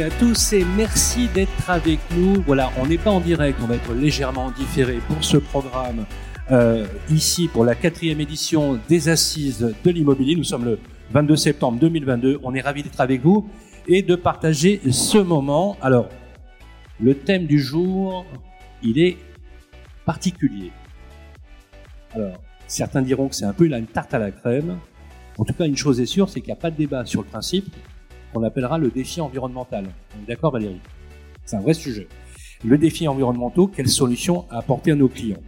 à tous et merci d'être avec nous. Voilà, on n'est pas en direct, on va être légèrement différé pour ce programme euh, ici pour la quatrième édition des Assises de l'immobilier. Nous sommes le 22 septembre 2022. On est ravis d'être avec vous et de partager ce moment. Alors, le thème du jour, il est particulier. Alors, certains diront que c'est un peu une tarte à la crème. En tout cas, une chose est sûre, c'est qu'il n'y a pas de débat sur le principe qu'on appellera le défi environnemental. On est d'accord Valérie? C'est un vrai sujet. Le défi environnemental, quelles solutions apporter à nos clients?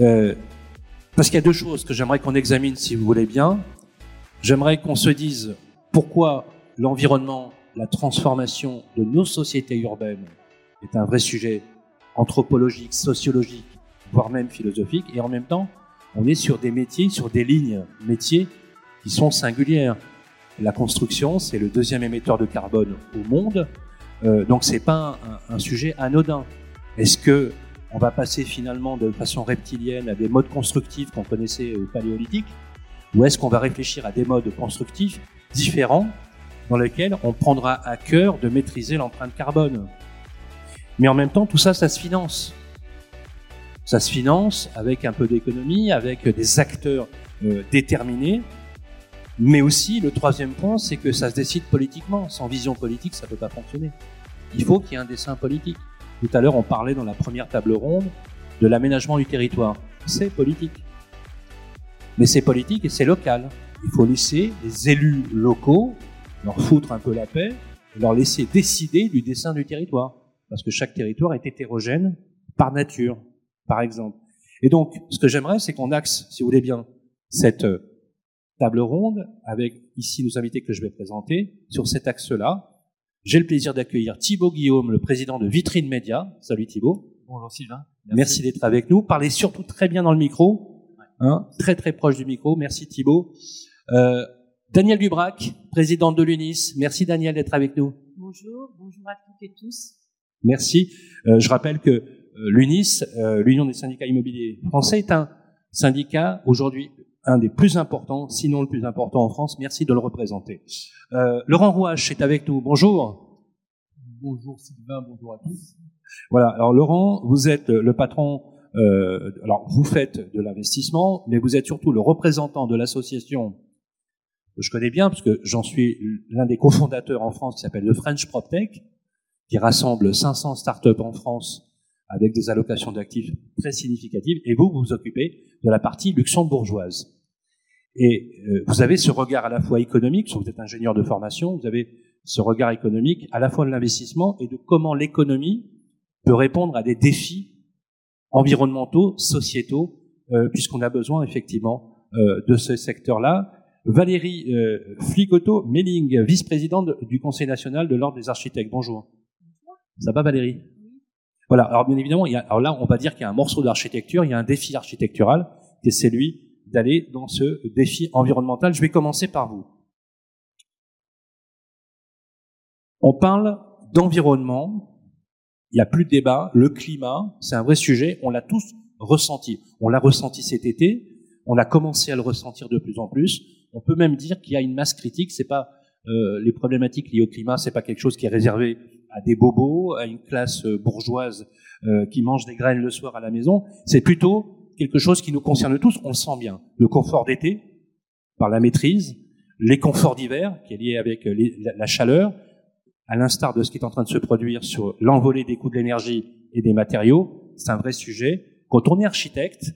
Euh, Parce qu'il y a deux choses que j'aimerais qu'on examine si vous voulez bien. J'aimerais qu'on se dise pourquoi l'environnement, la transformation de nos sociétés urbaines est un vrai sujet anthropologique, sociologique, voire même philosophique. Et en même temps, on est sur des métiers, sur des lignes métiers qui sont singulières. La construction, c'est le deuxième émetteur de carbone au monde, euh, donc c'est pas un, sujet anodin. Est-ce que on va passer finalement de façon reptilienne à des modes constructifs qu'on connaissait au paléolithique, ou est-ce qu'on va réfléchir à des modes constructifs différents dans lesquels on prendra à cœur de maîtriser l'empreinte carbone? Mais en même temps, tout ça, ça se finance. Ça se finance avec un peu d'économie, avec des acteurs euh, déterminés mais aussi, le troisième point, c'est que ça se décide politiquement. Sans vision politique, ça ne peut pas fonctionner. Il faut qu'il y ait un dessin politique. Tout à l'heure, on parlait dans la première table ronde de l'aménagement du territoire. C'est politique. Mais c'est politique et c'est local. Il faut laisser les élus locaux leur foutre un peu la paix et leur laisser décider du dessin du territoire. Parce que chaque territoire est hétérogène par nature, par exemple. Et donc, ce que j'aimerais, c'est qu'on axe, si vous voulez bien, cette table ronde avec ici nos invités que je vais présenter sur cet axe-là. J'ai le plaisir d'accueillir Thibaut Guillaume, le président de Vitrine Média. Salut Thibaut. Bonjour Sylvain. Merci, d'être avec nous. Parlez surtout très bien dans le micro, hein, très très proche du micro. Merci Thibaut. Euh, Daniel Dubrac, président de l'UNIS. Merci Daniel d'être avec nous. Bonjour, bonjour à toutes et tous. Merci. Euh, je rappelle que euh, l'UNIS, euh, l'Union des syndicats immobiliers français, est un syndicat aujourd'hui un des plus importants, sinon le plus important en France. Merci de le représenter. Euh, Laurent Rouache est avec nous. Bonjour. Bonjour Sylvain, bonjour à tous. Voilà. Alors Laurent, vous êtes le patron. Euh, alors vous faites de l'investissement, mais vous êtes surtout le représentant de l'association que je connais bien, parce que j'en suis l'un des cofondateurs en France qui s'appelle le French PropTech, qui rassemble 500 startups en France avec des allocations d'actifs très significatives, et vous, vous vous occupez de la partie luxembourgeoise. Et euh, vous avez ce regard à la fois économique, vous êtes ingénieur de formation, vous avez ce regard économique à la fois de l'investissement et de comment l'économie peut répondre à des défis environnementaux, sociétaux, euh, puisqu'on a besoin effectivement euh, de ce secteur-là. Valérie Fligoto-Melling, vice-présidente du Conseil national de l'Ordre des architectes. Bonjour. Bonjour. Ça va Valérie? Voilà. Alors bien évidemment, alors là, on va dire qu'il y a un morceau d'architecture, il y a un défi architectural, et c'est lui d'aller dans ce défi environnemental. Je vais commencer par vous. On parle d'environnement. Il n'y a plus de débat. Le climat, c'est un vrai sujet. On l'a tous ressenti. On l'a ressenti cet été. On a commencé à le ressentir de plus en plus. On peut même dire qu'il y a une masse critique. C'est pas euh, les problématiques liées au climat, c'est pas quelque chose qui est réservé à des bobos, à une classe euh, bourgeoise euh, qui mange des graines le soir à la maison. C'est plutôt quelque chose qui nous concerne tous. On le sent bien. Le confort d'été, par la maîtrise, les conforts d'hiver, qui est lié avec euh, la chaleur, à l'instar de ce qui est en train de se produire sur l'envolée des coûts de l'énergie et des matériaux. C'est un vrai sujet. Quand on est architecte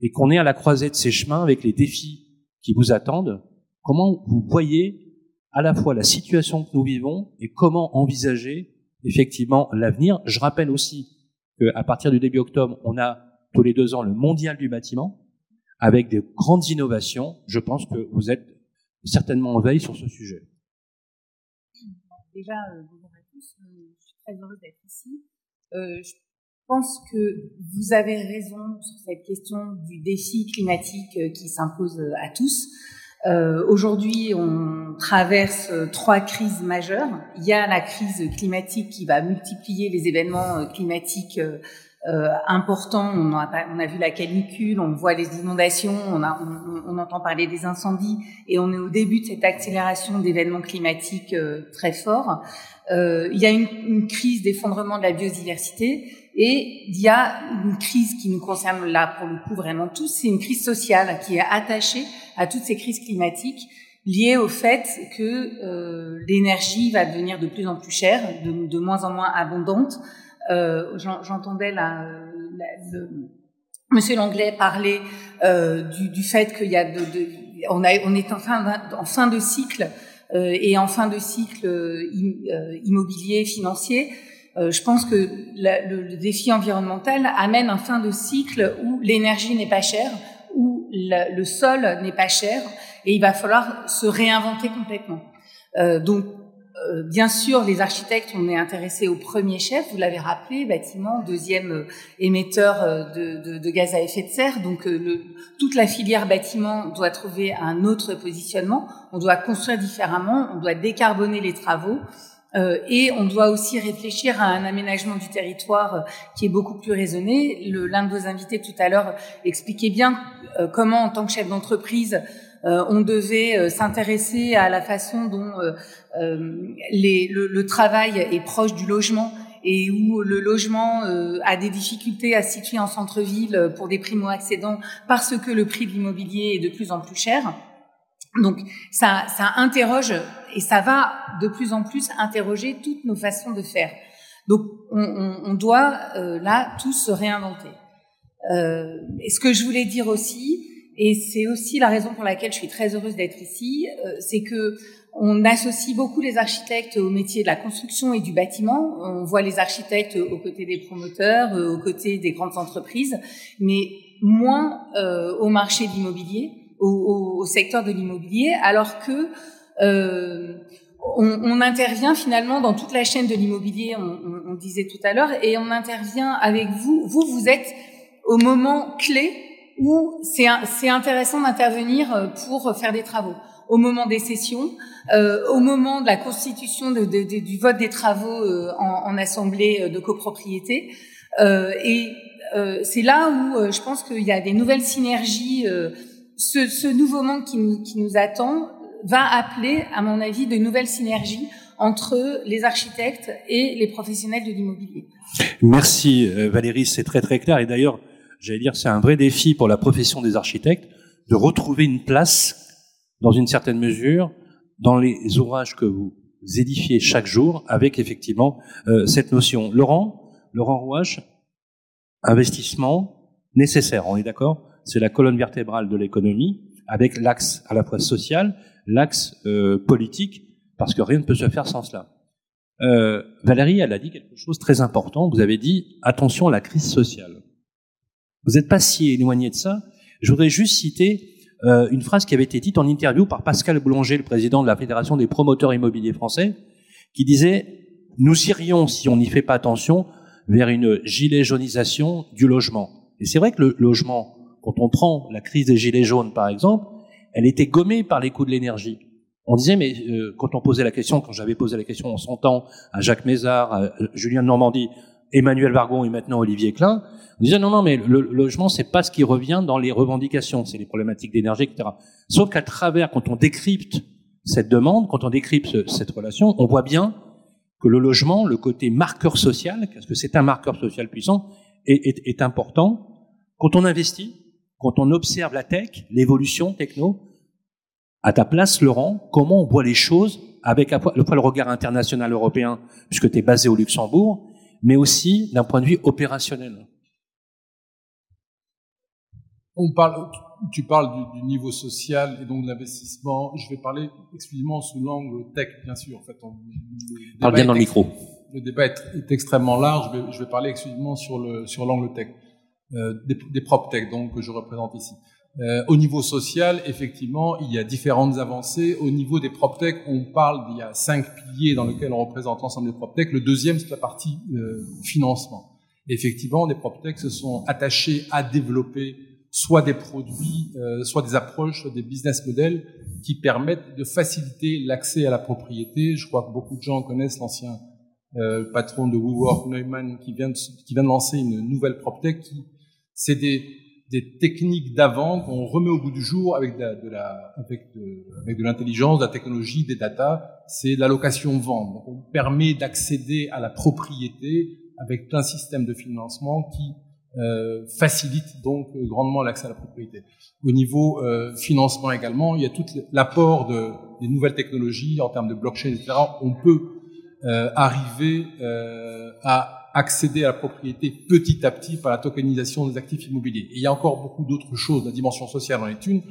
et qu'on est à la croisée de ces chemins avec les défis qui vous attendent, comment vous voyez à la fois la situation que nous vivons et comment envisager effectivement l'avenir. Je rappelle aussi qu'à partir du début octobre, on a tous les deux ans le mondial du bâtiment avec des grandes innovations. Je pense que vous êtes certainement en veille sur ce sujet. Déjà, euh, bonjour à tous. Euh, je suis très heureuse d'être ici. Euh, je pense que vous avez raison sur cette question du défi climatique qui s'impose à tous. Euh, Aujourd'hui, on traverse euh, trois crises majeures. Il y a la crise climatique qui va multiplier les événements euh, climatiques euh, importants. On a, on a, vu la canicule, on voit les inondations, on, a, on, on, entend parler des incendies, et on est au début de cette accélération d'événements climatiques euh, très forts. Euh, il y a une, une crise d'effondrement de la biodiversité, et il y a une crise qui nous concerne là pour le coup vraiment tous, c'est une crise sociale qui est attachée à toutes ces crises climatiques liées au fait que euh, l'énergie va devenir de plus en plus chère, de, de moins en moins abondante, j'entendais la, le, Monsieur Langlais parler euh, du, fait qu'il y a de, on, est en fin, de cycle euh, et en fin de cycle euh, euh, immobilier financier. je pense que la, le, défi environnemental amène un fin de cycle où l'énergie n'est pas chère, où le, sol n'est pas cher, et il va falloir se réinventer complètement. donc euh, bien sûr, les architectes, on est intéressés au premier chef, vous l'avez rappelé, bâtiment, deuxième euh, émetteur euh, de, de, de, gaz à effet de serre. Donc, le, toute la filière bâtiment doit trouver un autre positionnement. On doit construire différemment, on doit décarboner les travaux. Euh, et on doit aussi réfléchir à un aménagement du territoire qui est beaucoup plus raisonné. L'un de vos invités tout à l'heure expliquait bien comment, en tant que chef d'entreprise, euh, on devait euh, s'intéresser à la façon dont euh, les, le, le, travail est proche du logement et où le logement a des difficultés à situer en centre-ville pour des primo-accédants parce que le prix de l'immobilier est de plus en plus cher. Donc ça, ça interroge et ça va de plus en plus interroger toutes nos façons de faire. Donc on, on, on doit là tous se réinventer. Euh, et ce que je voulais dire aussi, et c'est aussi la raison pour laquelle je suis très heureuse d'être ici, euh, c'est que on associe beaucoup les architectes au métier de la construction et du bâtiment. On voit les architectes aux côtés des promoteurs, euh, aux côtés des grandes entreprises, mais moins euh, au marché de l'immobilier, au, au, secteur de l'immobilier, alors que euh, on, on, intervient finalement dans toute la chaîne de l'immobilier, on, on, disait tout à l'heure, et on intervient avec vous. Vous, vous êtes au moment clé où c'est intéressant d'intervenir euh, pour faire des travaux. Au moment des sessions, euh, au moment de la constitution de, de, de, du vote des travaux euh, en, en, assemblée euh, de copropriété. Euh, et euh, c'est là où je pense qu'il y a des nouvelles synergies. Ce, ce, nouveau monde qui nous, qui nous attend va appeler, à mon avis, de nouvelles synergies entre les architectes et les professionnels de l'immobilier. Merci Valérie, c'est très très clair. Et d'ailleurs, j'allais dire, c'est un vrai défi pour la profession des architectes de retrouver une place, dans une certaine mesure, dans les ouvrages que vous édifiez chaque jour, avec effectivement euh, cette notion. Laurent, Laurent Rouage, investissement nécessaire, on est d'accord? C'est la colonne vertébrale de l'économie, avec l'axe à la fois social, l'axe euh, politique, parce que rien ne peut se faire sans cela. Euh, Valérie, elle a dit quelque chose de très important. Vous avez dit attention à la crise sociale. Vous n'êtes pas si éloigné de ça. Je voudrais juste citer euh, une phrase qui avait été dite en interview par Pascal Boulanger, le président de la Fédération des promoteurs immobiliers français, qui disait Nous irions, si on n'y fait pas attention, vers une gilet jaunisation du logement. Et c'est vrai que le logement, quand on prend la crise des gilets jaunes par exemple, elle était gommée par les coûts de l'énergie. On disait, mais euh, quand on posait la question, quand j'avais posé la question en son temps à Jacques Mézard, à Julien de Normandie, Emmanuel Vargon et maintenant Olivier Klein, on disait non, non, mais le, logement, c'est pas ce qui revient dans les revendications, c'est les problématiques d'énergie, etc. Sauf qu'à travers, quand on décrypte cette demande, quand on décrypte cette relation, on voit bien que le logement, le côté marqueur social, parce que c'est un marqueur social puissant, est, est, important. Quand on investit, quand on observe la tech, l'évolution techno, à ta place, Laurent, comment on voit les choses avec à le, le regard international européen, puisque tu es basé au Luxembourg, mais aussi d'un point de vue opérationnel. On parle, tu parles du, du niveau social et donc de l'investissement. Je vais parler exclusivement sous l'angle tech, bien sûr. En fait, on, parle bien dans le micro. Le débat est, est extrêmement large. Je vais, je vais, parler exclusivement sur le sur l'angle tech, euh, des, des prop tech, donc que je représente ici. Euh, au niveau social, effectivement, il y a différentes avancées. Au niveau des PropTech, on parle d'il y a cinq piliers dans lesquels on représente l'ensemble des PropTech. Le deuxième, c'est la partie euh, financement. effectivement, les PropTech se sont attachés à développer soit des produits, euh, soit des approches, soit des business models qui permettent de faciliter l'accès à la propriété. Je crois que beaucoup de gens connaissent l'ancien euh, patron de WeWork, Neumann, qui vient de, qui vient de lancer une nouvelle PropTech qui, c'est des, des techniques d'avant qu'on remet au bout du jour avec de, la, de la de, de l'intelligence, de la technologie, des data. C'est l'allocation-vente. Donc, on permet d'accéder à la propriété avec un système de financement qui euh, facilite donc grandement l'accès à la propriété. Au niveau euh, financement également, il y a tout l'apport de, des nouvelles technologies en termes de blockchain, etc. On peut euh, arriver euh, à accéder à la propriété petit à petit par la tokenisation des actifs immobiliers. Et il y a encore beaucoup d'autres choses. La dimension sociale en est une,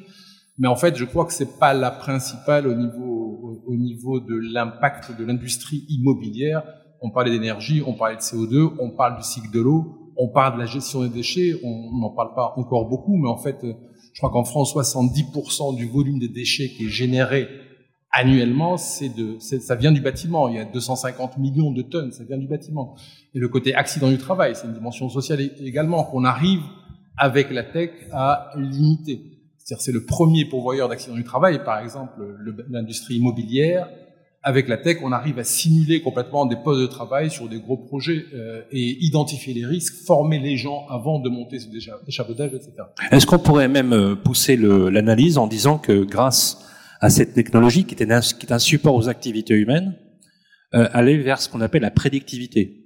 mais en fait, je crois que c'est pas la principale au niveau au, niveau de l'impact de l'industrie immobilière. On parlait d'énergie, on parlait de CO2, on parle du cycle de l'eau, on parle de la gestion des déchets. On n'en parle pas encore beaucoup, mais en fait, je crois qu'en France, 70% du volume des déchets qui est généré annuellement, c'est de, ça vient du bâtiment. Il y a 250 millions de tonnes, ça vient du bâtiment. Et le côté accident du travail, c'est une dimension sociale également qu'on arrive avec la tech à limiter. C'est-à-dire, c'est le premier pourvoyeur d'accidents du travail, par exemple l'industrie immobilière. Avec la tech, on arrive à simuler complètement des postes de travail sur des gros projets euh, et identifier les risques, former les gens avant de monter sur des etc. Est-ce qu'on pourrait même euh, pousser l'analyse en disant que grâce à cette technologie qui, est un support aux activités humaines, euh, aller vers ce qu'on appelle la prédictivité.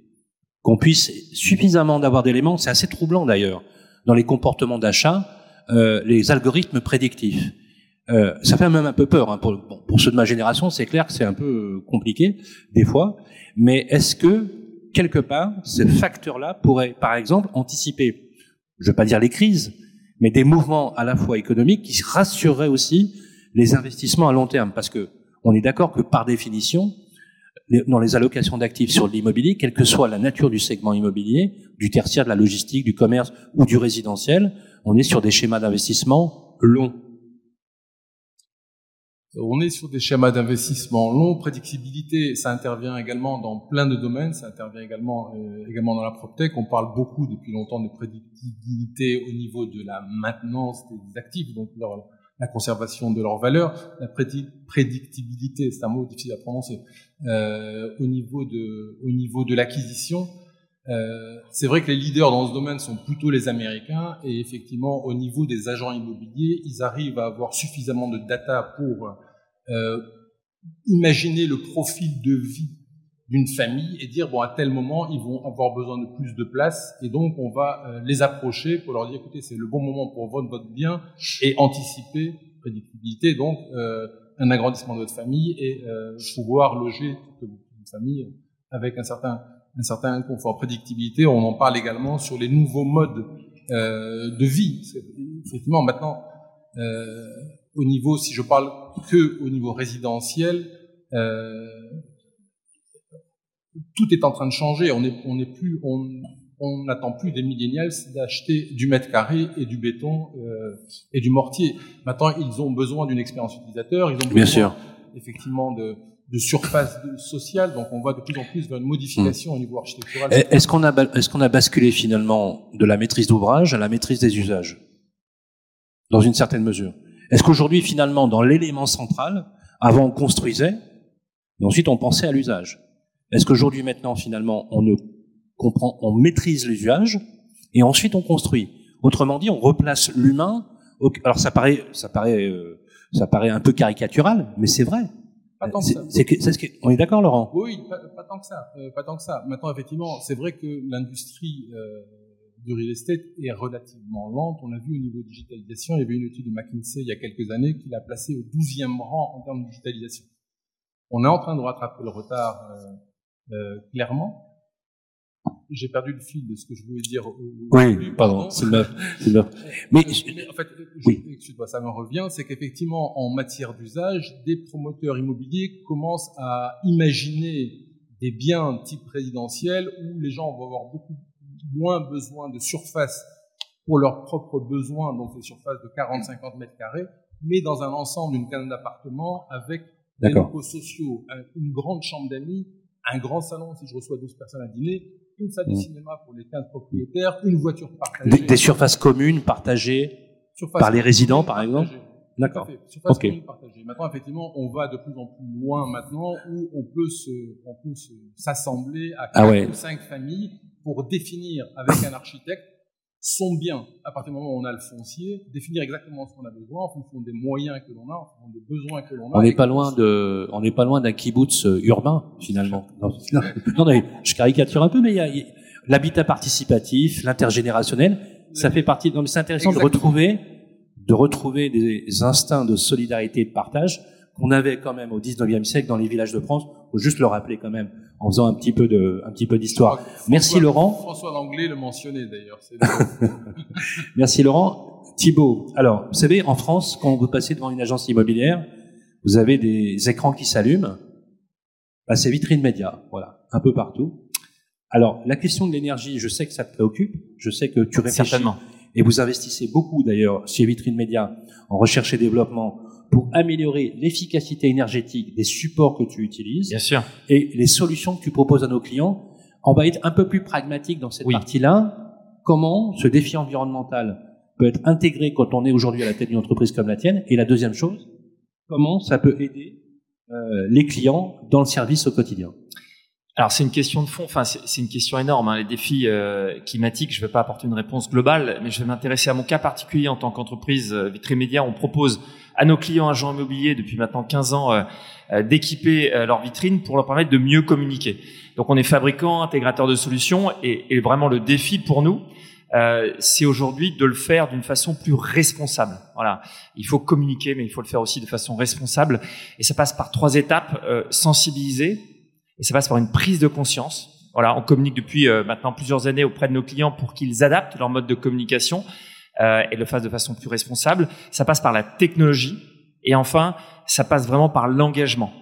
Qu'on puisse suffisamment d'avoir d'éléments, c'est assez troublant d'ailleurs, dans les comportements d'achat, euh, les algorithmes prédictifs. Euh, ça fait même un peu peur. Hein, pour, pour ceux de ma génération, c'est clair que c'est un peu euh, compliqué des fois. Mais est-ce que quelque part, ce facteur-là pourrait, par exemple, anticiper, je vais pas dire les crises, mais des mouvements à la fois économiques qui rassureraient aussi les investissements à long terme, parce que on est d'accord que par définition, dans les allocations d'actifs sur l'immobilier, quelle que soit la nature du segment immobilier, du tertiaire, de la logistique, du commerce ou du résidentiel, on est sur des schémas d'investissement longs. On est sur des schémas d'investissement longs, prédictibilité, ça intervient également dans plein de domaines, ça intervient également euh, également dans la PropTech. On parle beaucoup depuis longtemps de prédictibilité au niveau de la maintenance des actifs, donc la conservation de leurs valeurs, la prédictibilité, c'est un mot difficile à prononcer, euh, au niveau de, au niveau de l'acquisition. Euh, c'est vrai que les leaders dans ce domaine sont plutôt les Américains et effectivement au niveau des agents immobiliers, ils arrivent à avoir suffisamment de data pour euh, imaginer le profil de vie d'une famille et dire bon à tel moment ils vont avoir besoin de plus de place et donc on va euh, les approcher pour leur dire écoutez c'est le bon moment pour vendre votre bien et anticiper prédictibilité donc euh, un agrandissement de votre famille et euh, pouvoir loger toute une famille avec un certain un certain confort. Prédictibilité on en parle également sur les nouveaux modes de vie. Effectivement maintenant au niveau si je parle que au niveau résidentiel tout est en train de changer. On n'est on est plus, on, on n'attend plus des millénials d'acheter du mètre carré et du béton euh, et du mortier. Maintenant, ils ont besoin d'une expérience utilisateur. Ils ont besoin, Bien sûr. effectivement, de, de surface sociale. Donc, on va de plus en plus vers une modification au niveau architectural. Est-ce qu'on a, est-ce qu'on a basculé finalement de la maîtrise d'ouvrage à la maîtrise des usages, dans une certaine mesure Est-ce qu'aujourd'hui, finalement, dans l'élément central, avant on construisait, et ensuite on pensait à l'usage? Est-ce qu'aujourd'hui, maintenant, finalement, on ne comprend, on maîtrise l'usage et ensuite on construit Autrement dit, on replace l'humain. Alors ça paraît, ça paraît, euh, ça paraît un peu caricatural, mais c'est vrai. Pas tant que ça. on est d'accord, Laurent? Oui, pas, tant que ça. Euh, pas tant que ça. Maintenant, effectivement, c'est vrai que l'industrie euh, du real estate est relativement lente. On l'a vu au niveau digitalisation. Il y avait une étude de McKinsey il y a quelques années qui l'a placé au 12e rang en termes de digitalisation. On est en train de rattraper le retard euh, clairement. J'ai perdu le fil de ce que je voulais dire. Au, oui, pardon, c'est le Mais, mais, en fait, oui. excuse-moi, ça me revient, c'est qu'effectivement, en matière d'usage, des promoteurs immobiliers commencent à imaginer des biens type résidentiel où les gens vont avoir beaucoup moins besoin de surface pour leurs propres besoins, donc des surfaces de 40-50 mètres carrés, mais dans un ensemble d'une quinzaine d'appartements avec des locaux sociaux, une grande chambre d'amis un grand salon si je reçois 12 personnes à dîner, une salle de mm. cinéma pour les 15 propriétaires, une voiture partagée. Des, surfaces communes partagées par les résidents, par exemple D'accord. Surface commune partagée. Maintenant, effectivement, on va de plus en plus loin maintenant où on peut se, on peut s'assembler à ah quatre ou cinq familles pour définir avec un architecte son bien, à partir du moment où on a le foncier, définir exactement ce qu'on a besoin en fonction des moyens que l'on a, en fonction des besoins que l'on a. On n'est pas loin de, on n'est pas loin d'un kibbutz euh, urbain finalement. Non, non, non, je caricature un peu, mais il y a, l'habitat participatif, l'intergénérationnel, ça fait partie. Non, mais c'est intéressant de retrouver, de retrouver des instincts de solidarité et de partage qu'on avait quand même au 19e siècle dans les villages de France. Faut juste le rappeler quand même en faisant un petit peu de, un petit peu d'histoire. Merci Laurent. François Langlais le mentionnait d'ailleurs. Merci Laurent. Thibault, alors, vous savez, en France, quand vous passez devant une agence immobilière, vous avez des écrans qui s'allument. Bah, c'est vitrine média, voilà, un peu partout. Alors, la question de l'énergie, je sais que ça te préoccupe, je sais que tu réfléchis. Certainement. Et vous investissez beaucoup d'ailleurs chez Vitrine Média en recherche et développement pour améliorer l'efficacité énergétique des supports que tu utilises Bien sûr. et les solutions que tu proposes à nos clients. On va être un peu plus pragmatique dans cette partie-là. Comment ce défi environnemental peut être intégré quand on est aujourd'hui à la tête d'une entreprise comme la tienne? Et la deuxième chose, comment ça peut aider euh, les clients dans le service au quotidien? Alors c'est une question de fond, enfin c'est une question énorme. Hein. Les défis euh, climatiques, je ne vais pas apporter une réponse globale, mais je vais m'intéresser à mon cas particulier en tant qu'entreprise euh, Média. On propose à nos clients agents immobiliers depuis maintenant 15 ans euh, euh, d'équiper euh, leur vitrine pour leur permettre de mieux communiquer. Donc on est fabricant, intégrateur de solutions et, et vraiment le défi pour nous, euh, c'est aujourd'hui de le faire d'une façon plus responsable. Voilà, il faut communiquer, mais il faut le faire aussi de façon responsable. Et ça passe par trois étapes sensibiliser, et ça passe par une prise de conscience. Voilà, on communique depuis maintenant plusieurs années auprès de nos clients pour qu'ils adaptent leur mode de communication euh, et le fassent de façon plus responsable. Ça passe par la technologie et enfin, ça passe vraiment par l'engagement.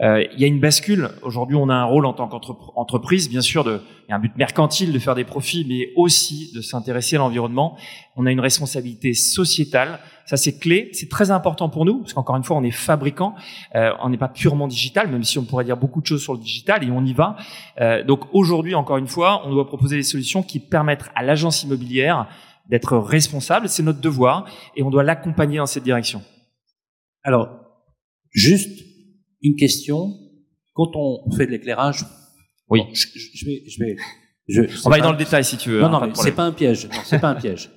Euh, il y a une bascule. Aujourd'hui, on a un rôle en tant qu'entreprise, bien sûr, de, il y a un but mercantile de faire des profits, mais aussi de s'intéresser à l'environnement. On a une responsabilité sociétale. Ça, c'est clé. C'est très important pour nous, parce qu'encore une fois, on est fabricant. Euh, on n'est pas purement digital, même si on pourrait dire beaucoup de choses sur le digital, et on y va. Euh, donc aujourd'hui, encore une fois, on doit proposer des solutions qui permettent à l'agence immobilière d'être responsable, c'est notre devoir, et on doit l'accompagner dans cette direction. Alors, juste une question. Quand on fait de l'éclairage, oui, je, je, vais, je vais, je, on va aller dans le détail si tu veux. Non, hein, non, c'est pas un piège. C'est pas un piège.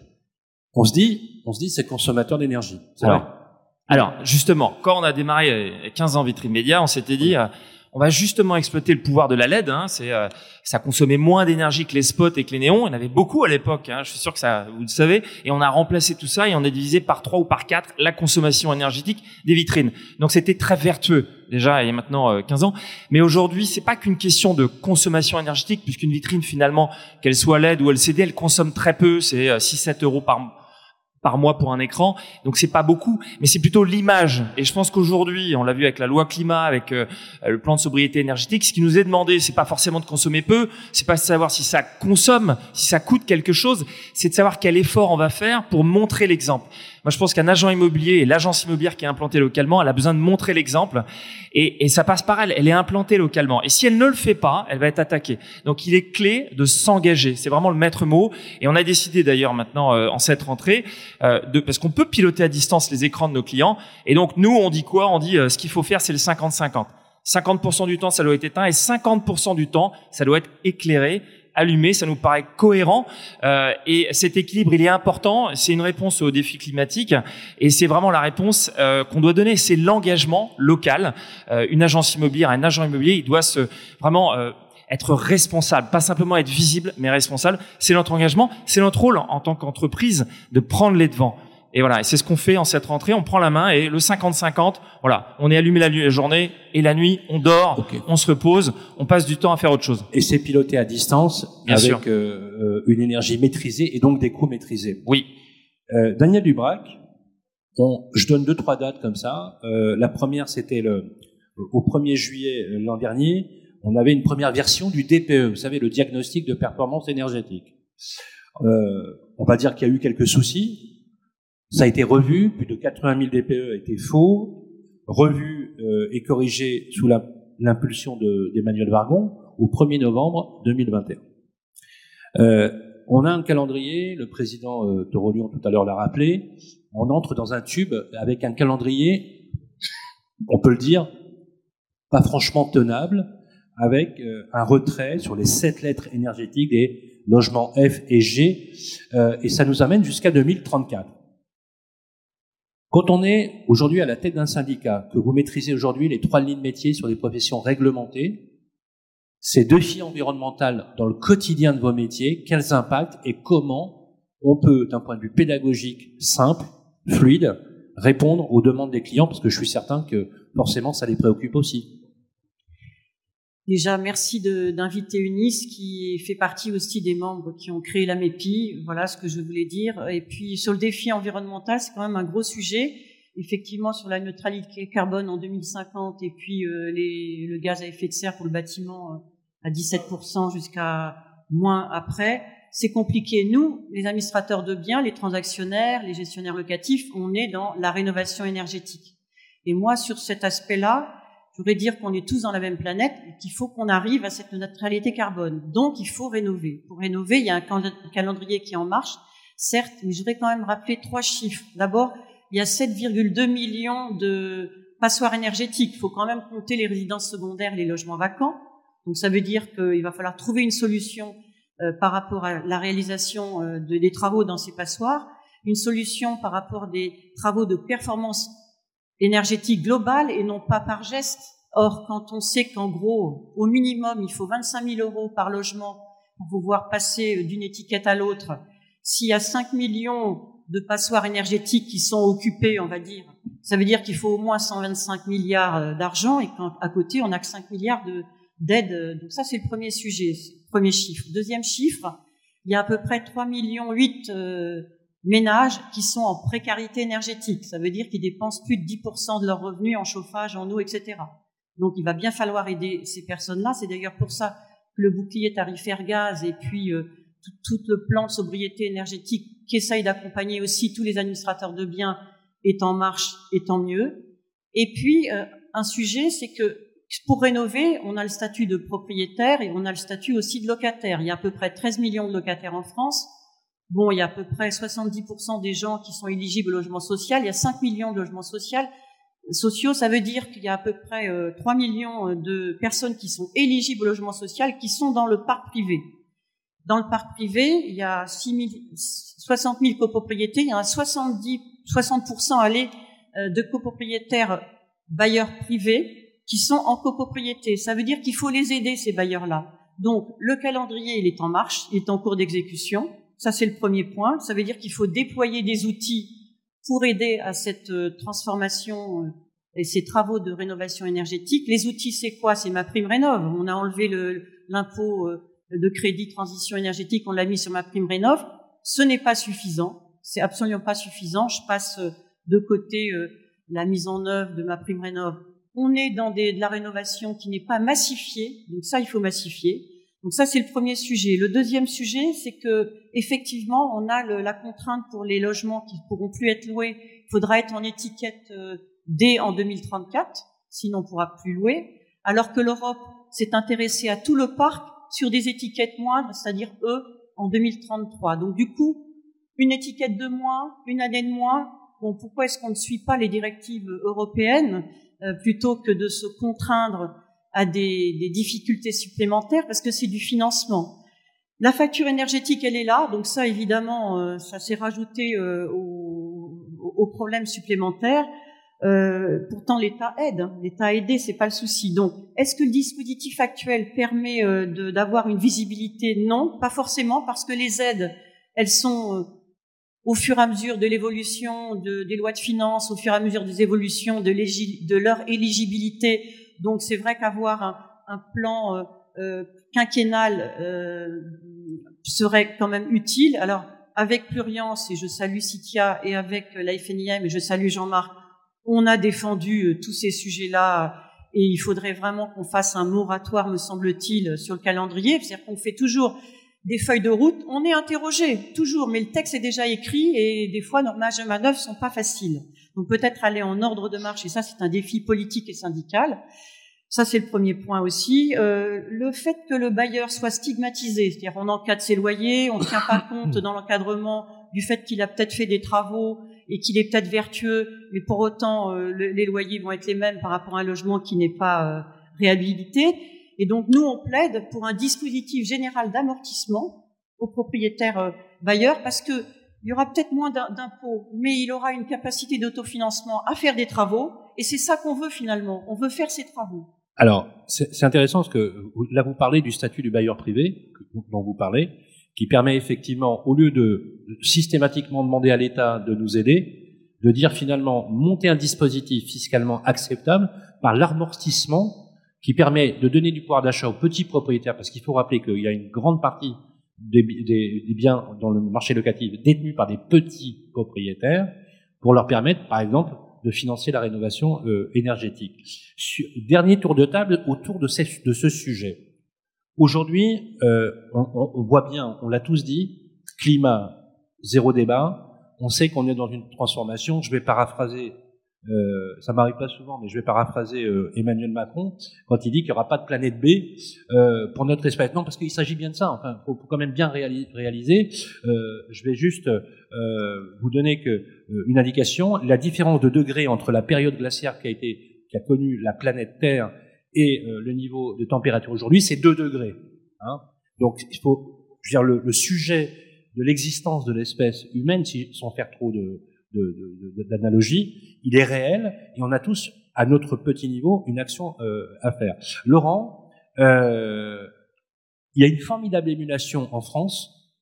On se dit, on se dit, c'est consommateur d'énergie. Vrai. Alors, justement, quand on a démarré 15 ans vitrine média, on s'était dit, euh, on va justement exploiter le pouvoir de la LED. Hein, c'est, euh, ça consommait moins d'énergie que les spots et que les néons. Il y en avait beaucoup à l'époque. Hein, je suis sûr que ça, vous le savez. Et on a remplacé tout ça et on a divisé par trois ou par quatre la consommation énergétique des vitrines. Donc c'était très vertueux déjà il y a maintenant 15 euh, ans. Mais aujourd'hui, c'est pas qu'une question de consommation énergétique, puisqu'une vitrine finalement, qu'elle soit LED ou LCD, elle consomme très peu. C'est 6-7 euh, euros par par mois pour un écran. Donc c'est pas beaucoup, mais c'est plutôt l'image. Et je pense qu'aujourd'hui, on l'a vu avec la loi climat, avec euh, le plan de sobriété énergétique, ce qui nous est demandé, c'est pas forcément de consommer peu, c'est pas de savoir si ça consomme, si ça coûte quelque chose, c'est de savoir quel effort on va faire pour montrer l'exemple. Moi, je pense qu'un agent immobilier et l'agence immobilière qui est implantée localement, elle a besoin de montrer l'exemple. Et, et, ça passe par elle. Elle est implantée localement. Et si elle ne le fait pas, elle va être attaquée. Donc, il est clé de s'engager. C'est vraiment le maître mot. Et on a décidé d'ailleurs maintenant euh, en cette rentrée, euh, de, parce qu'on peut piloter à distance les écrans de nos clients. Et donc, nous, on dit quoi? On dit euh, ce qu'il faut faire, c'est le 50-50. 50% du temps, ça doit être éteint et 50% du temps, ça doit être éclairé allumé, ça nous paraît cohérent euh, et cet équilibre il est important. C'est une réponse au défi climatique et c'est vraiment la réponse euh, qu'on doit donner. C'est l'engagement local. Euh, une agence immobilière, un agent immobilier, il doit se vraiment euh, être responsable, pas simplement être visible, mais responsable. C'est notre engagement, c'est notre rôle en tant qu'entreprise de prendre les devants. Et voilà, c'est ce qu'on fait en cette rentrée. On prend la main et le 50-50, voilà, on est allumé la, journée et la nuit, on dort, on se repose, on passe du temps à faire autre chose. Et c'est piloté à distance avec euh, une énergie maîtrisée et donc des coûts maîtrisés. Oui. Euh, Daniel Dubrac, bon, je donne deux trois dates comme ça. Euh, la première, c'était le au 1er juillet euh, l'an dernier. On avait une première version du DPE, vous savez, le diagnostic de performance énergétique. Euh, on va dire qu'il y a eu quelques soucis, ça a été revu, plus de 80 000 DPE étaient faux, revu euh, et corrigé sous l'impulsion d'Emmanuel Vargon au 1er novembre 2021. Euh, on a un calendrier, le président euh, Torolion tout à l'heure l'a rappelé, on entre dans un tube avec un calendrier, on peut le dire, pas franchement tenable, avec euh, un retrait sur les sept lettres énergétiques des logements F et G, euh, et ça nous amène jusqu'à 2034. Quand on est aujourd'hui à la tête d'un syndicat, que vous maîtrisez aujourd'hui les trois lignes de métier sur des professions réglementées, ces défis environnementaux dans le quotidien de vos métiers, quels impacts et comment on peut, d'un point de vue pédagogique simple, fluide, répondre aux demandes des clients, parce que je suis certain que forcément ça les préoccupe aussi. Déjà, merci d'inviter Unis, qui fait partie aussi des membres qui ont créé la MEPI. Voilà ce que je voulais dire. Et puis, sur le défi environnemental, c'est quand même un gros sujet. Effectivement, sur la neutralité carbone en 2050 et puis euh, le gaz à effet de serre pour le bâtiment euh, à 17% jusqu'à moins après, c'est compliqué. Nous, les administrateurs de biens, les transactionnaires, les gestionnaires locatifs, on est dans la rénovation énergétique. Et moi, sur cet aspect-là, voudrais dire qu'on est tous dans la même planète et qu'il faut qu'on arrive à cette neutralité carbone. Donc, il faut rénover. Pour rénover, il y a un calendrier qui est en marche, certes, mais je voudrais quand même rappeler trois chiffres. D'abord, il y a 7,2 millions de passoires énergétiques. Il faut quand même compter les résidences secondaires les logements vacants. Donc, ça veut dire qu'il va falloir trouver une solution euh, par rapport à la réalisation euh, des travaux dans ces passoires, une solution par rapport des travaux de performance énergétique globale et non pas par geste. Or, quand on sait qu'en gros, au minimum, il faut 25 000 euros par logement pour pouvoir passer d'une étiquette à l'autre, s'il y a 5 millions de passoires énergétiques qui sont occupées, on va dire, ça veut dire qu'il faut au moins 125 milliards euh, d'argent et qu'à côté, on n'a que 5 milliards d'aides. Donc ça, c'est le premier sujet, premier chiffre. Deuxième chiffre, il y a à peu près 3 millions 8 ménages qui sont en précarité énergétique. Ça veut dire qu'ils dépensent plus de 10% de leurs revenus en chauffage, en eau, etc. Donc il va bien falloir aider ces personnes-là. C'est d'ailleurs pour ça que le bouclier tarifaire gaz et puis euh, tout, le plan de sobriété énergétique qui essaye d'accompagner aussi tous les administrateurs de biens est en marche et tant mieux. Et puis euh, un sujet, c'est que pour rénover, on a le statut de propriétaire et on a le statut aussi de locataire. Il y a à peu près 13 millions de locataires en France. Bon, il y a à peu près 70% des gens qui sont éligibles au logement social. Il y a 5 millions de logements sociaux. Sociaux, ça veut dire qu'il y a à peu près 3 euh, millions euh, de personnes qui sont éligibles au logement social qui sont dans le parc privé. Dans le parc privé, il y a 6 60 000 copropriétés. Il y a 70, 60% allés euh, de copropriétaires bailleurs privés qui sont en copropriété. Ça veut dire qu'il faut les aider, ces bailleurs-là. Donc, le calendrier, il est en marche, il est en cours d'exécution. Ça, c'est le premier point. Ça veut dire qu'il faut déployer des outils pour aider à cette euh, transformation euh, et ces travaux de rénovation énergétique. Les outils, c'est quoi? C'est ma prime rénov. On a enlevé l'impôt euh, de crédit transition énergétique, on l'a mis sur ma prime rénov. Ce n'est pas suffisant. C'est absolument pas suffisant. Je passe de côté la mise en œuvre de ma prime rénov. On est dans de la rénovation qui n'est pas massifiée. Donc ça, il faut massifier. Donc ça, c'est le premier sujet. Le deuxième sujet, c'est que effectivement, on a le, la contrainte pour les logements qui ne pourront plus être loués. Il faudra être en étiquette euh, dès en 2034, sinon on pourra plus louer. Alors que l'Europe s'est intéressée à tout le parc sur des étiquettes moindres, c'est-à-dire eux en 2033. Donc du coup, une étiquette de moins, une année de moins. Bon, pourquoi est-ce qu'on ne suit pas les directives européennes euh, plutôt que de se contraindre à des, difficultés supplémentaires parce que c'est du financement. La facture énergétique, elle est là, donc ça, évidemment, euh, ça s'est rajouté euh, aux, problèmes supplémentaires. Euh, pourtant, l'État aide. Hein. L'État a aidé, c'est pas le souci. Donc, est-ce que le dispositif actuel permet d'avoir une visibilité? Non, pas forcément, parce que les aides, elles sont au fur et à mesure de l'évolution de, des lois de finances, au fur et à mesure des évolutions de leur éligibilité donc c'est vrai qu'avoir un, plan euh, euh quinquennal euh, serait quand même utile. Alors avec Pluriance, et je salue Citia, et avec la FNIM, et je salue Jean-Marc, on a défendu tous ces sujets-là et il faudrait vraiment qu'on fasse un moratoire, me semble-t-il, sur le calendrier. C'est-à-dire qu'on fait toujours des feuilles de route, on est interrogé, toujours, mais le texte est déjà écrit et des fois nos marges de sont pas faciles. Donc peut-être aller en ordre de marche, et ça c'est un défi politique et syndical. Ça, c'est le premier point aussi. Euh, le fait que le bailleur soit stigmatisé, c'est-à-dire on encadre ses loyers, on ne tient pas compte dans l'encadrement du fait qu'il a peut-être fait des travaux et qu'il est peut-être vertueux, mais pour autant euh, les loyers vont être les mêmes par rapport à un logement qui n'est pas euh, réhabilité. Et donc nous, on plaide pour un dispositif général d'amortissement aux propriétaires bailleurs parce que il y aura peut-être moins d'impôts, mais il aura une capacité d'autofinancement à faire des travaux, et c'est ça qu'on veut finalement. On veut faire ces travaux. Alors, c'est intéressant parce que là, vous parlez du statut du bailleur privé dont vous parlez, qui permet effectivement, au lieu de systématiquement demander à l'État de nous aider, de dire finalement monter un dispositif fiscalement acceptable par l'amortissement qui permet de donner du pouvoir d'achat aux petits propriétaires, parce qu'il faut rappeler qu'il y a une grande partie des, biens dans le marché locatif détenus par des petits propriétaires, pour leur permettre, par exemple, de financer la rénovation euh, énergétique. dernier tour de table autour de, ce sujet. Aujourd'hui, euh, on, voit bien, on l'a tous dit, climat, zéro débat. On sait qu'on est dans une transformation. Je vais paraphraser, euh, ça m'arrive pas souvent, mais je vais paraphraser euh, Emmanuel Macron quand il dit qu'il n'y aura pas de planète B euh, pour notre espèce. Non, parce qu'il s'agit bien de ça. Enfin, faut, quand même bien réaliser. Euh, je vais juste vous donner que une indication. La différence de degré entre la période glaciaire qui a été, qui a connu la planète Terre et le niveau de température aujourd'hui, c'est 2 degrés. Hein Donc, il faut, je veux dire, le, le sujet de l'existence de l'espèce humaine, sans faire trop de, d'analogie, il est réel et on a tous, à notre petit niveau, une action euh, à faire. Laurent, euh, il y a une formidable émulation en France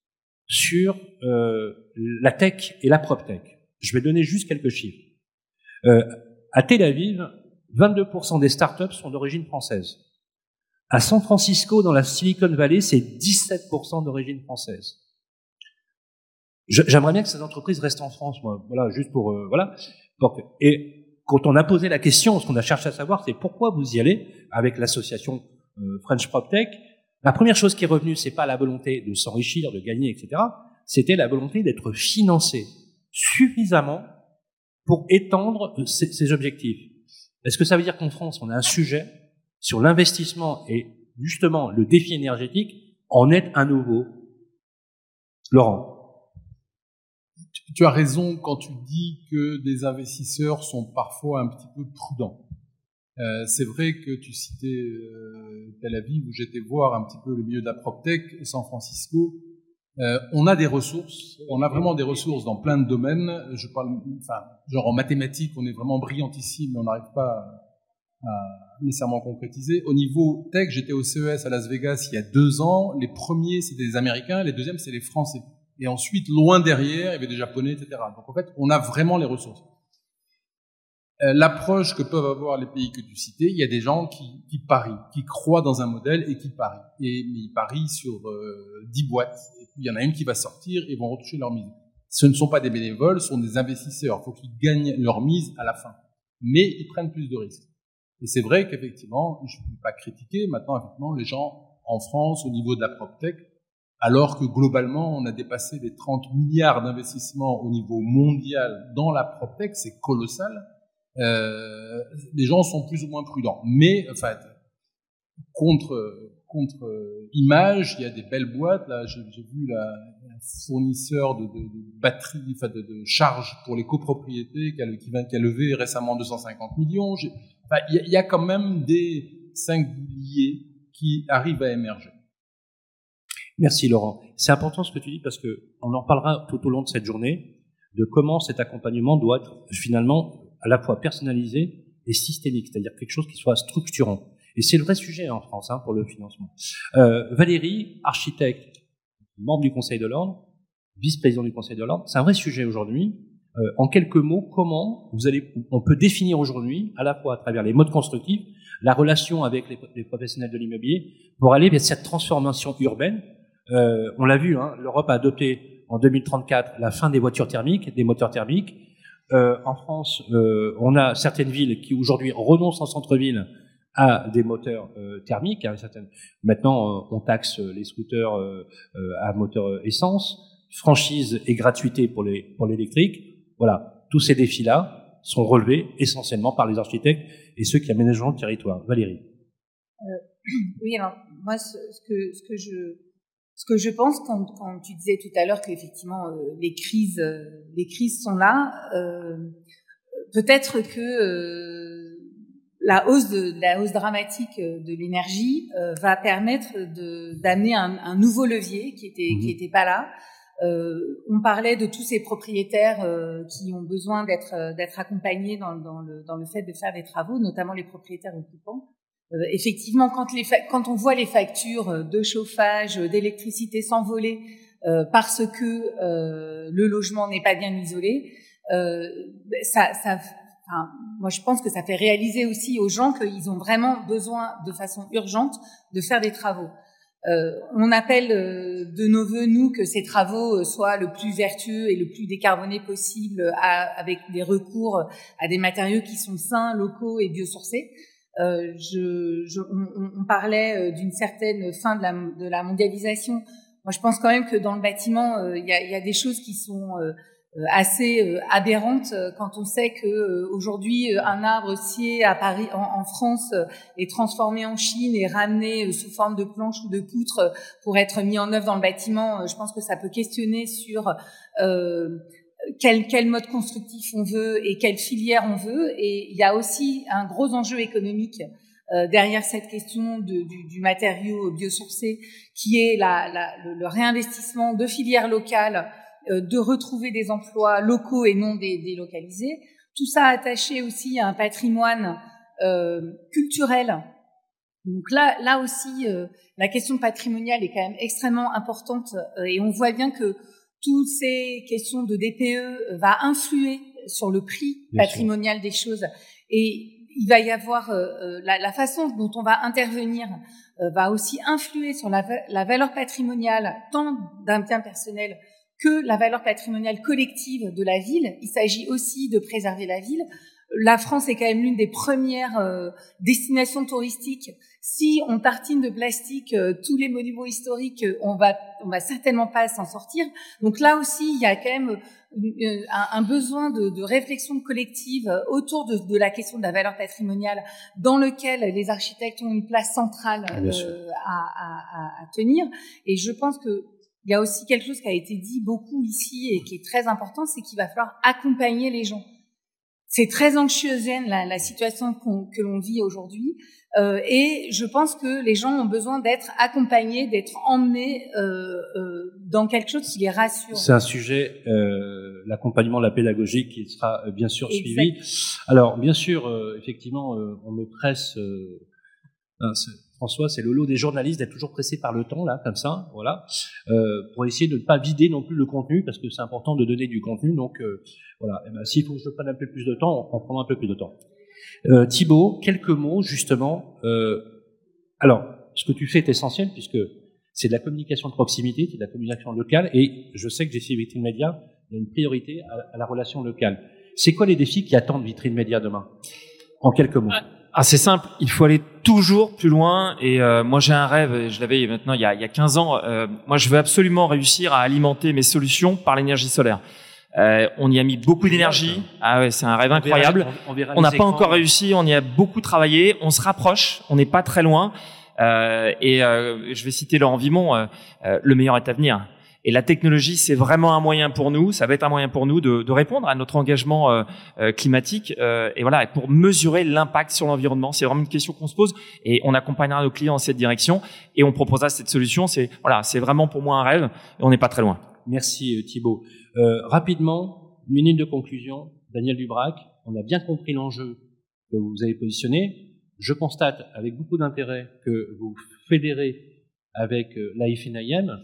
sur euh, la tech et la prop-tech. Je vais donner juste quelques chiffres. à Tel Aviv, 22% des startups sont d'origine française. À San Francisco, dans la Silicon Valley, c'est 17% d'origine française. J'aimerais bien que ces entreprises restent en France, moi. Voilà, juste pour euh, voilà. et quand on a posé la question, ce qu'on a cherché à savoir, c'est pourquoi vous y allez avec l'association euh, French PropTech. La première chose qui est revenue, c'est pas la volonté de s'enrichir, de gagner, etc. C'était la volonté d'être financé suffisamment pour étendre euh, ces, ces objectifs. Est-ce que ça veut dire qu'en France, on a un sujet sur l'investissement et justement le défi énergétique en est un nouveau? Laurent tu as raison quand tu dis que des investisseurs sont parfois un petit peu prudents. Euh, c'est vrai que tu citais euh, Tel Aviv où j'étais voir un petit peu le milieu de la PropTech, San Francisco. Euh, on a des ressources, on a vraiment des ressources dans plein de domaines. Je parle, enfin, genre en mathématiques, on est vraiment brillantissime, mais on n'arrive pas à, à nécessairement concrétiser. Au niveau tech, j'étais au CES à Las Vegas il y a deux ans. Les premiers, c'était les Américains, les deuxièmes, c'est les Français. Et ensuite, loin derrière, il y avait des Japonais, etc. Donc en fait, on a vraiment les ressources. Euh, l'approche que peuvent avoir les pays que tu citais, il y a des gens qui, qui parient, qui croient dans un modèle et qui parient. Et mais ils parient sur euh, 10 boîtes. Et puis il y en a une qui va sortir et vont retoucher leur mise. Ce ne sont pas des bénévoles, ce sont des investisseurs. Il faut qu'ils gagnent leur mise à la fin. Mais ils prennent plus de risques. Et c'est vrai qu'effectivement, je ne peux pas critiquer, maintenant, effectivement, les gens en France, au niveau de la PropTech, alors que globalement, on a dépassé les 30 milliards d'investissements au niveau mondial dans la PropTech, c'est colossal. Euh, les gens sont plus ou moins prudents. Mais, enfin, contre contre image, il y a des belles boîtes. Là, j'ai vu la, fournisseur de, de, de batteries, enfin de, de charges pour les copropriétés qui a, qui, a levé récemment 250 millions. Enfin, il, il y a quand même des singuliers qui arrivent à émerger. Merci Laurent. C'est important ce que tu dis parce que on en parlera tout au long de cette journée de comment cet accompagnement doit être finalement à la fois personnalisé et systémique, c'est-à-dire quelque chose qui soit structurant. Et c'est le vrai sujet en France hein, pour le financement. Euh, Valérie, architecte, membre du Conseil de l'ordre, vice-président du Conseil de l'ordre, c'est un vrai sujet aujourd'hui. Euh, en quelques mots, comment vous allez, on peut définir aujourd'hui, à la fois à travers les modes constructifs, la relation avec les, les professionnels de l'immobilier, pour aller vers cette transformation urbaine euh, on l'a vu, hein, l'Europe a adopté en 2034 la fin des voitures thermiques, des moteurs thermiques. Euh, en France, euh, on a certaines villes qui aujourd'hui renoncent en centre-ville à des moteurs euh, thermiques. Hein. Maintenant, euh, on taxe les scooters à moteur essence, franchise et gratuité pour les pour l'électrique. Voilà, tous ces défis-là sont relevés essentiellement par les architectes et ceux qui aménagent le territoire. Valérie. oui, alors moi, ce, que, ce que je ce que je pense quand, quand tu disais tout à l'heure qu'effectivement les crises les crises sont là, peut-être que la hausse de la hausse dramatique euh, de l'énergie euh, va permettre d'amener un, un, nouveau levier qui était qui mhm. était pas là. Euh, on parlait de tous ces propriétaires euh, qui ont besoin d'être d'être accompagnés dans, dans, le, dans le fait de faire des travaux, notamment les propriétaires occupants. Effectivement, quand les quand on voit les factures de chauffage, d'électricité s'envoler parce que le logement n'est pas bien isolé, ça, ça Enfin, moi, je pense que ça fait réaliser aussi aux gens qu'ils ont vraiment besoin, de façon urgente, de faire des travaux. Euh, on appelle euh, de nos voeux, nous, que ces travaux euh, soient le plus vertueux et le plus décarbonés possible, avec des recours à des matériaux qui sont sains, locaux et biosourcés. Euh, je, je, on, on, parlait d'une certaine fin de la, de la, mondialisation. Moi, je pense quand même que dans le bâtiment, il y, a, y, a, des choses qui sont euh, assez euh, aberrante euh, quand on sait que aujourd'hui un arbre scié à Paris, en, France, est transformé en Chine et ramené sous forme de planche ou de poutre pour être mis en œuvre dans le bâtiment. Je pense que ça peut questionner sur euh, quel, quel mode constructif on veut et quelle filière on veut. Et il y a aussi un gros enjeu économique derrière cette question de, du, du, matériau biosourcé, qui est la, la, le, réinvestissement de filières locales euh, de retrouver des emplois locaux et non délocalisés. Tout ça attaché aussi à un patrimoine euh, culturel. Donc là, là aussi, euh, la question patrimoniale est quand même extrêmement importante et on voit bien que toutes ces questions de DPE va influer sur le prix patrimonial des choses et il va y avoir la, la, façon dont on va intervenir va aussi influer sur la, la valeur patrimoniale tant d'un bien personnel que la valeur patrimoniale collective de la ville. Il s'agit aussi de préserver la ville. La France est quand même l'une des premières euh, destinations touristiques. Si on tartine de plastique euh, tous les monuments historiques, on va on va certainement pas s'en sortir. Donc là aussi, il y a quand même euh, un, besoin de, de, réflexion collective autour de, de, la question de la valeur patrimoniale, dans lequel les architectes ont une place centrale à, à, à, tenir. Et je pense que il y a aussi quelque chose qui a été dit beaucoup ici et qui est très important, c'est qu'il va falloir accompagner les gens. C'est très anxiogène la, la situation que l'on vit aujourd'hui, euh, et je pense que les gens ont besoin d'être accompagnés, d'être emmenés euh, euh, dans quelque chose qui les rassure. C'est un sujet, l'accompagnement, la pédagogie, qui sera bien sûr suivi. Alors, bien sûr, effectivement, on me presse. François, c'est le lot des journalistes d'être toujours pressé par le temps, là, comme ça, voilà, pour essayer de ne pas vider non plus le contenu, parce que c'est important de donner du contenu. Donc, voilà, eh ben, s'il faut que je prenne un peu plus de temps, on prendra un peu plus de temps. Euh, Thibaut, quelques mots, justement. Euh, alors, ce que tu fais est essentiel, puisque c'est de la communication de proximité, c'est de la communication locale, et je sais que j'ai Vitrine Média, il y a une priorité à, à la relation locale. C'est quoi les défis qui attendent Vitrine Média demain? En quelques mots. Ah, c'est simple, il faut aller toujours plus loin. Et euh, moi, j'ai un rêve, je l'avais maintenant il y a, il y a 15 ans. Euh, moi, je veux absolument réussir à alimenter mes solutions par l'énergie solaire. Euh, on y a mis beaucoup d'énergie. Ah ouais, c'est un rêve incroyable. On n'a pas encore réussi, on y a beaucoup travaillé. On se rapproche, on n'est pas très loin. Euh, et je vais citer Laurent Vimon, le meilleur est à venir. Et la technologie, c'est vraiment un moyen pour nous, ça va être un moyen pour nous de, de répondre à notre engagement euh, euh climatique. Euh, et voilà, pour mesurer l'impact sur l'environnement, c'est vraiment une question qu'on se pose. Et on accompagnera nos clients dans cette direction et on proposera cette solution. C'est voilà, c'est vraiment pour moi un rêve. Et on n'est pas très loin. Merci euh, Thibault. Euh, rapidement, minute de conclusion. Daniel Dubrac, on a bien compris l'enjeu que vous avez positionné. Je constate avec beaucoup d'intérêt que vous fédérez avec l'AIFNIM,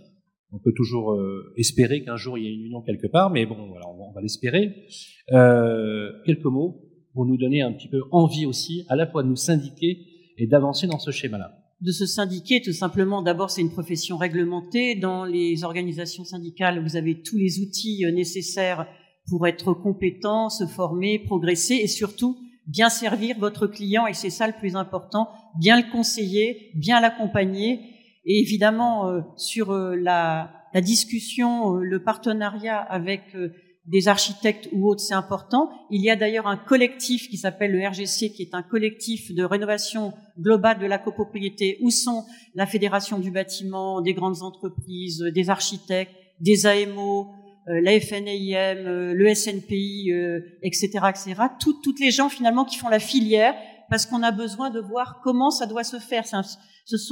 on peut toujours euh, espérer qu'un jour il y ait une union quelque part, mais bon, voilà, on va, l'espérer. Euh, quelques mots pour nous donner un petit peu envie aussi, à la fois de nous syndiquer et d'avancer dans ce schéma-là. De se syndiquer, tout simplement, d'abord c'est une profession réglementée. Dans les organisations syndicales, vous avez tous les outils euh, nécessaires pour être compétent, se former, progresser et surtout bien servir votre client, et c'est ça le plus important, bien le conseiller, bien l'accompagner. Et évidemment, euh, sur euh, la, la, discussion, euh, le partenariat avec des architectes ou autres, c'est important. Il y a d'ailleurs un collectif qui s'appelle le RGC, qui est un collectif de rénovation globale de la copropriété, où sont la Fédération du bâtiment, des grandes entreprises, des architectes, des AMO, euh, la FNIM, euh, le SNPI, etc., etc. toutes les gens finalement qui font la filière, parce qu'on a besoin de voir comment ça doit se faire.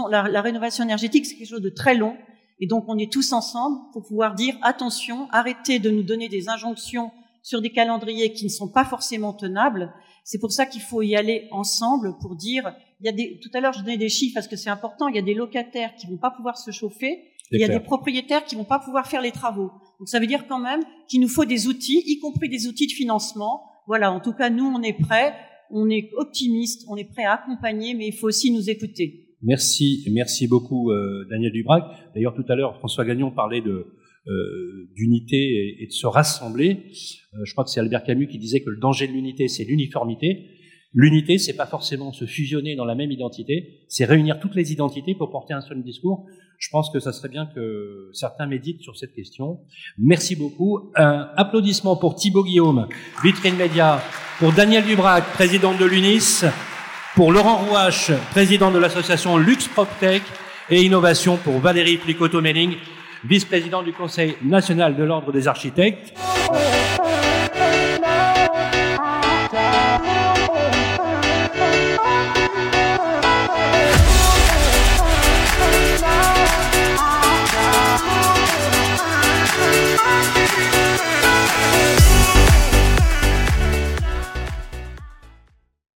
la, la rénovation énergétique, c'est quelque chose de très long. Et donc on est tous ensemble pour pouvoir dire attention, arrêtez de nous donner des injonctions sur des calendriers qui ne sont pas forcément tenables. C'est pour ça qu'il faut y aller ensemble pour dire, il y a des, tout à l'heure je donnais des chiffres parce que c'est important, il y a des locataires qui vont pas pouvoir se chauffer, il y a des propriétaires qui vont pas pouvoir faire les travaux. Donc ça veut dire quand même qu'il nous faut des outils, y compris des outils de financement. Voilà, en tout cas nous on est prêts, on est optimiste, on est prêt à accompagner, mais il faut aussi nous écouter. Merci, merci beaucoup euh, Daniel Dubrac. D'ailleurs, tout à l'heure, François Gagnon parlait euh, d'unité et, de se rassembler. Euh, je crois que c'est Albert Camus qui disait que le danger de l'unité, c'est l'uniformité. L'unité, c'est pas forcément se fusionner dans la même identité, c'est réunir toutes les identités pour porter un seul discours. Je pense que ça serait bien que certains méditent sur cette question. Merci beaucoup. Un applaudissement pour Thibaut Guillaume, Vitrine Média, pour Daniel Dubrac, présidente de l'UNIS, pour Laurent Rouache, président de l'association Lux PropTech et Innovation pour Valérie Plicoto-Melling, vice-président du Conseil national de l'Ordre des architectes.